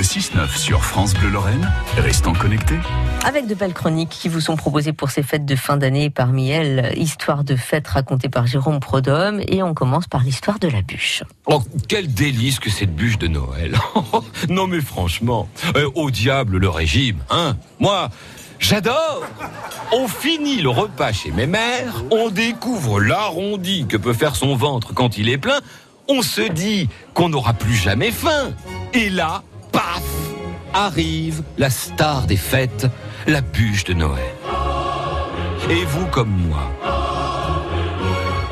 Le 6-9 sur France Bleu Lorraine. Restons connectés. Avec de belles chroniques qui vous sont proposées pour ces fêtes de fin d'année. Parmi elles, Histoire de fête racontée par Jérôme Prodhomme. Et on commence par l'histoire de la bûche. Oh, quel délice que cette bûche de Noël. non mais franchement, euh, au diable le régime, hein Moi, J'adore On finit le repas chez mes mères, on découvre l'arrondi que peut faire son ventre quand il est plein, on se dit qu'on n'aura plus jamais faim. Et là, paf Arrive la star des fêtes, la bûche de Noël. Et vous comme moi,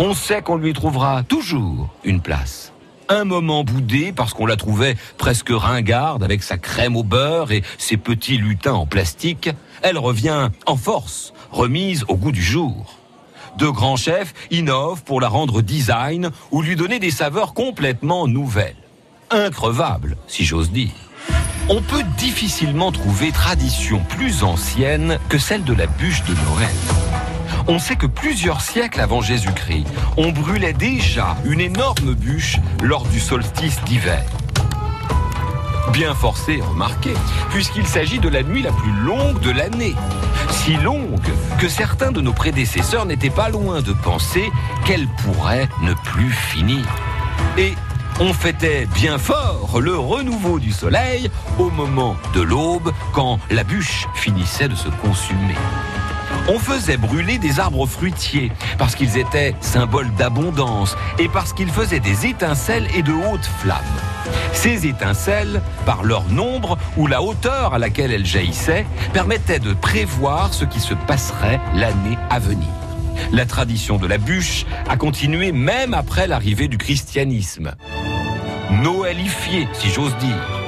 on sait qu'on lui trouvera toujours une place un moment boudé parce qu'on la trouvait presque ringarde avec sa crème au beurre et ses petits lutins en plastique, elle revient en force, remise au goût du jour. De grands chefs innovent pour la rendre design ou lui donner des saveurs complètement nouvelles. Increvables, si j'ose dire. On peut difficilement trouver tradition plus ancienne que celle de la bûche de Noël. On sait que plusieurs siècles avant Jésus-Christ, on brûlait déjà une énorme bûche lors du solstice d'hiver. Bien forcé, remarquez, puisqu'il s'agit de la nuit la plus longue de l'année. Si longue que certains de nos prédécesseurs n'étaient pas loin de penser qu'elle pourrait ne plus finir. Et on fêtait bien fort le renouveau du soleil au moment de l'aube quand la bûche finissait de se consumer on faisait brûler des arbres fruitiers parce qu'ils étaient symboles d'abondance et parce qu'ils faisaient des étincelles et de hautes flammes. Ces étincelles, par leur nombre ou la hauteur à laquelle elles jaillissaient, permettaient de prévoir ce qui se passerait l'année à venir. La tradition de la bûche a continué même après l'arrivée du christianisme. Noëlifiée, si j'ose dire.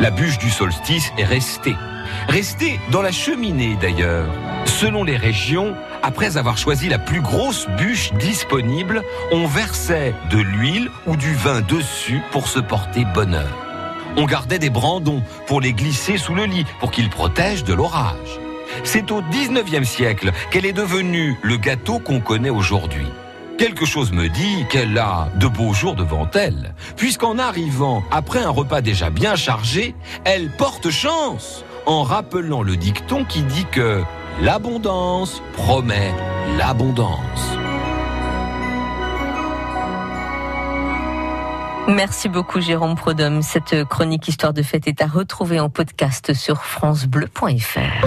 La bûche du solstice est restée. Restée dans la cheminée d'ailleurs. Selon les régions, après avoir choisi la plus grosse bûche disponible, on versait de l'huile ou du vin dessus pour se porter bonheur. On gardait des brandons pour les glisser sous le lit pour qu'ils protègent de l'orage. C'est au 19e siècle qu'elle est devenue le gâteau qu'on connaît aujourd'hui. Quelque chose me dit qu'elle a de beaux jours devant elle, puisqu'en arrivant après un repas déjà bien chargé, elle porte chance en rappelant le dicton qui dit que L'abondance promet l'abondance. Merci beaucoup Jérôme Prodhomme. Cette chronique Histoire de fête est à retrouver en podcast sur francebleu.fr.